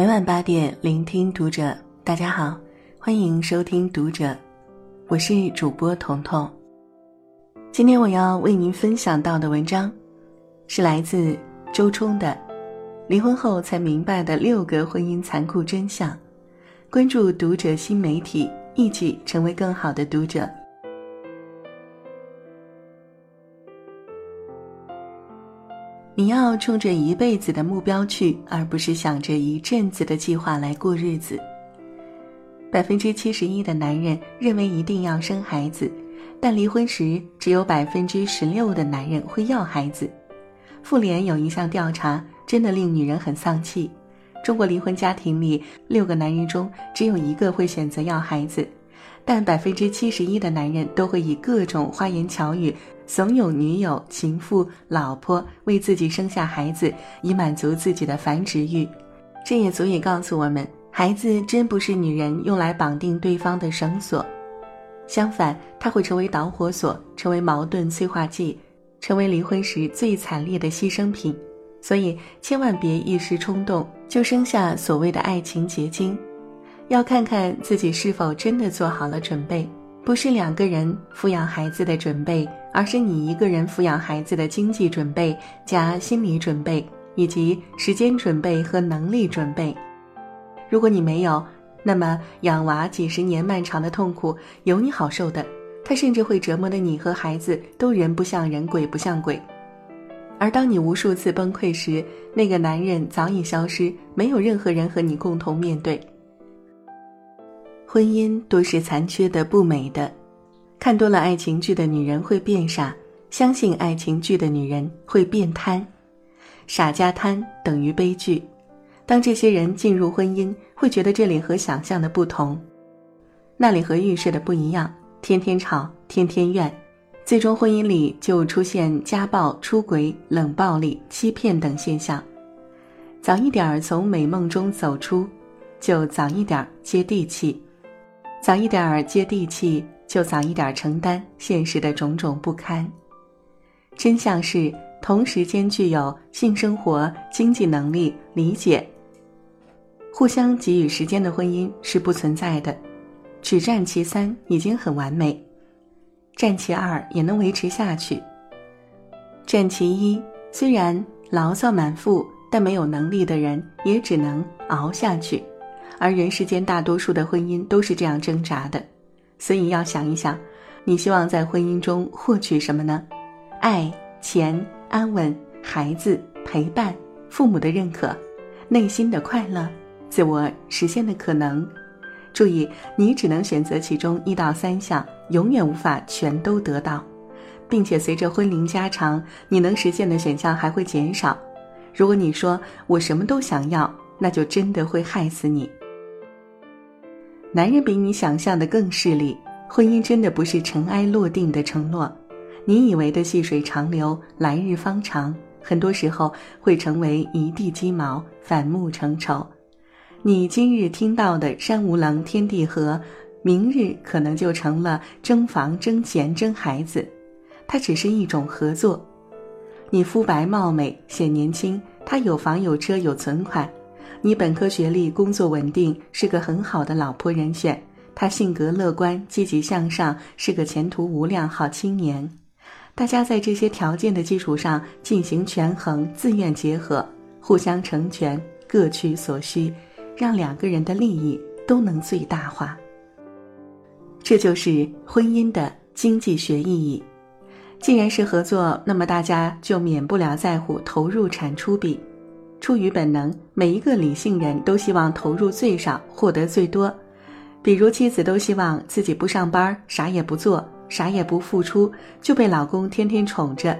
每晚八点，聆听读者。大家好，欢迎收听读者，我是主播彤彤。今天我要为您分享到的文章，是来自周冲的《离婚后才明白的六个婚姻残酷真相》。关注读者新媒体，一起成为更好的读者。你要冲着一辈子的目标去，而不是想着一阵子的计划来过日子。百分之七十一的男人认为一定要生孩子，但离婚时只有百分之十六的男人会要孩子。妇联有一项调查，真的令女人很丧气。中国离婚家庭里，六个男人中只有一个会选择要孩子。但百分之七十一的男人都会以各种花言巧语怂恿女友、情妇、老婆为自己生下孩子，以满足自己的繁殖欲。这也足以告诉我们，孩子真不是女人用来绑定对方的绳索，相反，它会成为导火索，成为矛盾催化剂，成为离婚时最惨烈的牺牲品。所以，千万别一时冲动就生下所谓的爱情结晶。要看看自己是否真的做好了准备，不是两个人抚养孩子的准备，而是你一个人抚养孩子的经济准备加心理准备，以及时间准备和能力准备。如果你没有，那么养娃几十年漫长的痛苦有你好受的，他甚至会折磨的你和孩子都人不像人，鬼不像鬼。而当你无数次崩溃时，那个男人早已消失，没有任何人和你共同面对。婚姻都是残缺的、不美的。看多了爱情剧的女人会变傻，相信爱情剧的女人会变贪。傻加贪等于悲剧。当这些人进入婚姻，会觉得这里和想象的不同，那里和预设的不一样，天天吵，天天怨，最终婚姻里就出现家暴、出轨、冷暴力、欺骗等现象。早一点儿从美梦中走出，就早一点儿接地气。早一点儿接地气，就早一点承担现实的种种不堪。真相是，同时间具有性生活、经济能力、理解，互相给予时间的婚姻是不存在的。只占其三已经很完美，占其二也能维持下去。占其一虽然牢骚满腹，但没有能力的人也只能熬下去。而人世间大多数的婚姻都是这样挣扎的，所以要想一想，你希望在婚姻中获取什么呢？爱、钱、安稳、孩子、陪伴、父母的认可、内心的快乐、自我实现的可能。注意，你只能选择其中一到三项，永远无法全都得到，并且随着婚龄加长，你能实现的选项还会减少。如果你说我什么都想要，那就真的会害死你。男人比你想象的更势利，婚姻真的不是尘埃落定的承诺。你以为的细水长流、来日方长，很多时候会成为一地鸡毛、反目成仇。你今日听到的山无棱、天地合，明日可能就成了争房、争钱、争孩子。它只是一种合作。你肤白貌美、显年轻，他有房有车有存款。你本科学历，工作稳定，是个很好的老婆人选。他性格乐观、积极向上，是个前途无量好青年。大家在这些条件的基础上进行权衡，自愿结合，互相成全，各取所需，让两个人的利益都能最大化。这就是婚姻的经济学意义。既然是合作，那么大家就免不了在乎投入产出比。出于本能，每一个理性人都希望投入最少，获得最多。比如妻子都希望自己不上班，啥也不做，啥也不付出，就被老公天天宠着。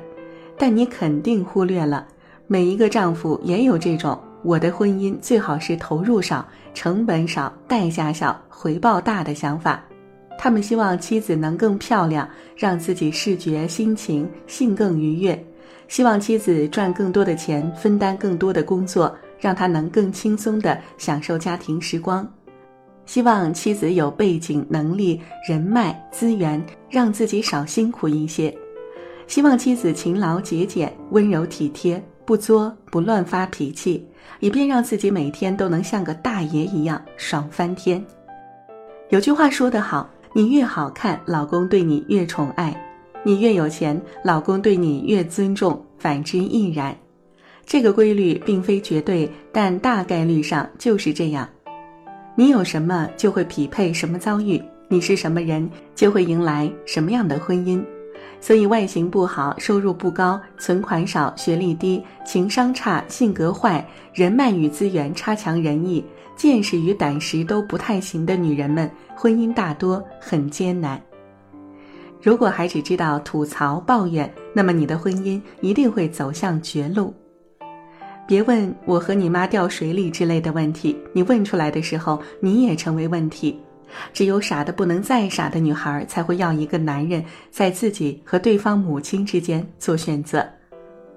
但你肯定忽略了，每一个丈夫也有这种：我的婚姻最好是投入少、成本少、代价小、回报大的想法。他们希望妻子能更漂亮，让自己视觉、心情、性更愉悦。希望妻子赚更多的钱，分担更多的工作，让他能更轻松地享受家庭时光。希望妻子有背景、能力、人脉、资源，让自己少辛苦一些。希望妻子勤劳节俭、温柔体贴，不作不乱发脾气，以便让自己每天都能像个大爷一样爽翻天。有句话说得好，你越好看，老公对你越宠爱；你越有钱，老公对你越尊重，反之亦然。这个规律并非绝对，但大概率上就是这样。你有什么，就会匹配什么遭遇；你是什么人，就会迎来什么样的婚姻。所以，外形不好、收入不高、存款少、学历低、情商差、性格坏、人脉与资源差强人意、见识与胆识都不太行的女人们，婚姻大多很艰难。如果还只知道吐槽抱怨，那么你的婚姻一定会走向绝路。别问我和你妈掉水里之类的问题，你问出来的时候，你也成为问题。只有傻的不能再傻的女孩才会要一个男人在自己和对方母亲之间做选择。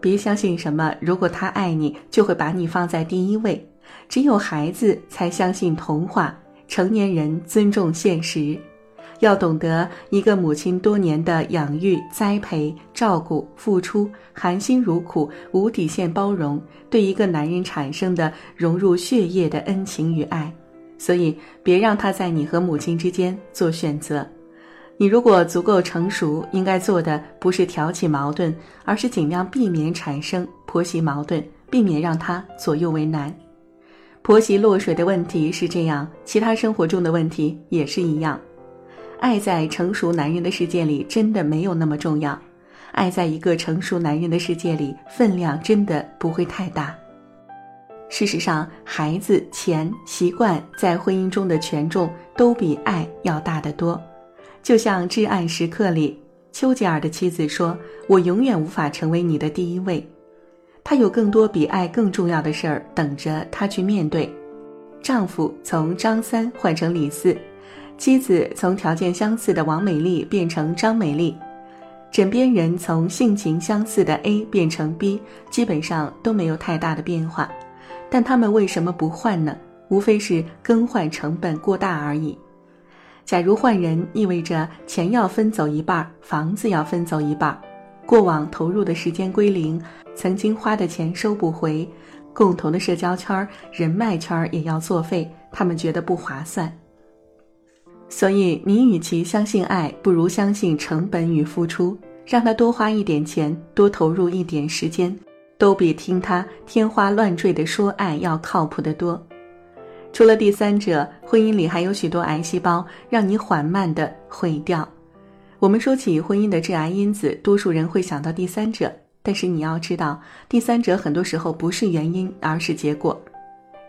别相信什么，如果他爱你，就会把你放在第一位。只有孩子才相信童话，成年人尊重现实。要懂得一个母亲多年的养育、栽培、照顾、付出，含辛茹苦、无底线包容，对一个男人产生的融入血液的恩情与爱。所以，别让他在你和母亲之间做选择。你如果足够成熟，应该做的不是挑起矛盾，而是尽量避免产生婆媳矛盾，避免让他左右为难。婆媳落水的问题是这样，其他生活中的问题也是一样。爱在成熟男人的世界里真的没有那么重要，爱在一个成熟男人的世界里分量真的不会太大。事实上，孩子、钱、习惯在婚姻中的权重都比爱要大得多。就像《至暗时刻》里，丘吉尔的妻子说：“我永远无法成为你的第一位。”他有更多比爱更重要的事儿等着他去面对。丈夫从张三换成李四。妻子从条件相似的王美丽变成张美丽，枕边人从性情相似的 A 变成 B，基本上都没有太大的变化。但他们为什么不换呢？无非是更换成本过大而已。假如换人意味着钱要分走一半，房子要分走一半，过往投入的时间归零，曾经花的钱收不回，共同的社交圈、人脉圈也要作废，他们觉得不划算。所以，你与其相信爱，不如相信成本与付出，让他多花一点钱，多投入一点时间，都比听他天花乱坠的说爱要靠谱得多。除了第三者，婚姻里还有许多癌细胞，让你缓慢的毁掉。我们说起婚姻的致癌因子，多数人会想到第三者，但是你要知道，第三者很多时候不是原因，而是结果。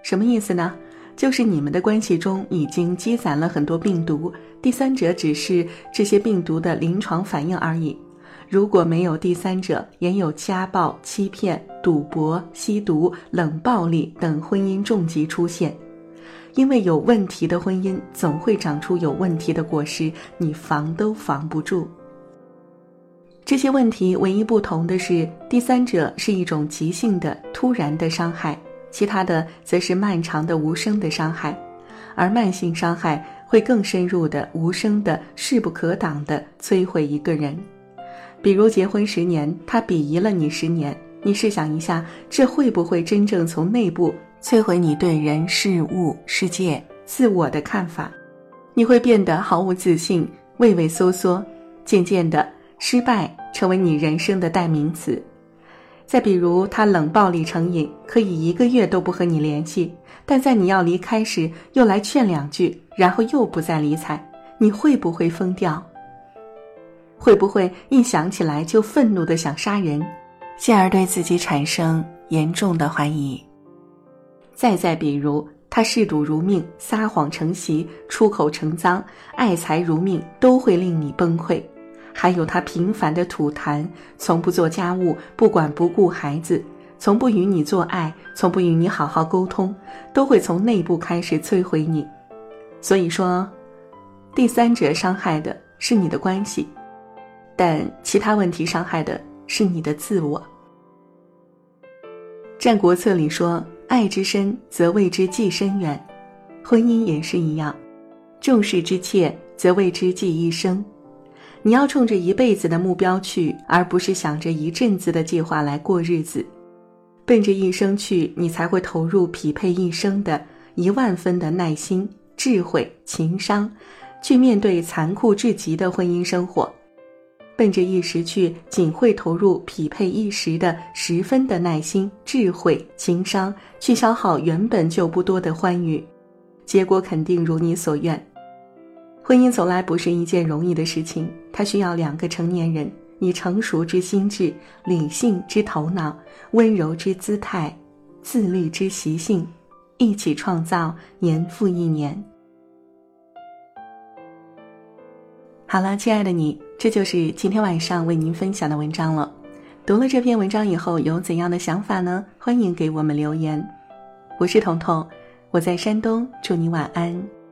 什么意思呢？就是你们的关系中已经积攒了很多病毒，第三者只是这些病毒的临床反应而已。如果没有第三者，也有家暴、欺骗、赌博、吸毒、冷暴力等婚姻重疾出现。因为有问题的婚姻总会长出有问题的果实，你防都防不住。这些问题唯一不同的是，第三者是一种急性的、突然的伤害。其他的则是漫长的无声的伤害，而慢性伤害会更深入的、无声的、势不可挡的摧毁一个人。比如结婚十年，他鄙夷了你十年，你试想一下，这会不会真正从内部摧毁你对人事物、世界、自我的看法？你会变得毫无自信、畏畏缩缩，渐渐的，失败成为你人生的代名词。再比如，他冷暴力成瘾，可以一个月都不和你联系，但在你要离开时又来劝两句，然后又不再理睬，你会不会疯掉？会不会一想起来就愤怒的想杀人，进而对自己产生严重的怀疑？再再比如，他嗜赌如命，撒谎成习，出口成脏，爱财如命，都会令你崩溃。还有他频繁的吐痰，从不做家务，不管不顾孩子，从不与你做爱，从不与你好好沟通，都会从内部开始摧毁你。所以说，第三者伤害的是你的关系，但其他问题伤害的是你的自我。《战国策》里说：“爱之深，则为之计深远。”婚姻也是一样，重视之切，则为之计一生。你要冲着一辈子的目标去，而不是想着一阵子的计划来过日子。奔着一生去，你才会投入匹配一生的一万分的耐心、智慧、情商，去面对残酷至极的婚姻生活；奔着一时去，仅会投入匹配一时的十分的耐心、智慧、情商，去消耗原本就不多的欢愉，结果肯定如你所愿。婚姻从来不是一件容易的事情，它需要两个成年人。以成熟之心智、理性之头脑、温柔之姿态、自律之习性，一起创造年复一年。好了，亲爱的你，这就是今天晚上为您分享的文章了。读了这篇文章以后，有怎样的想法呢？欢迎给我们留言。我是彤彤，我在山东，祝你晚安。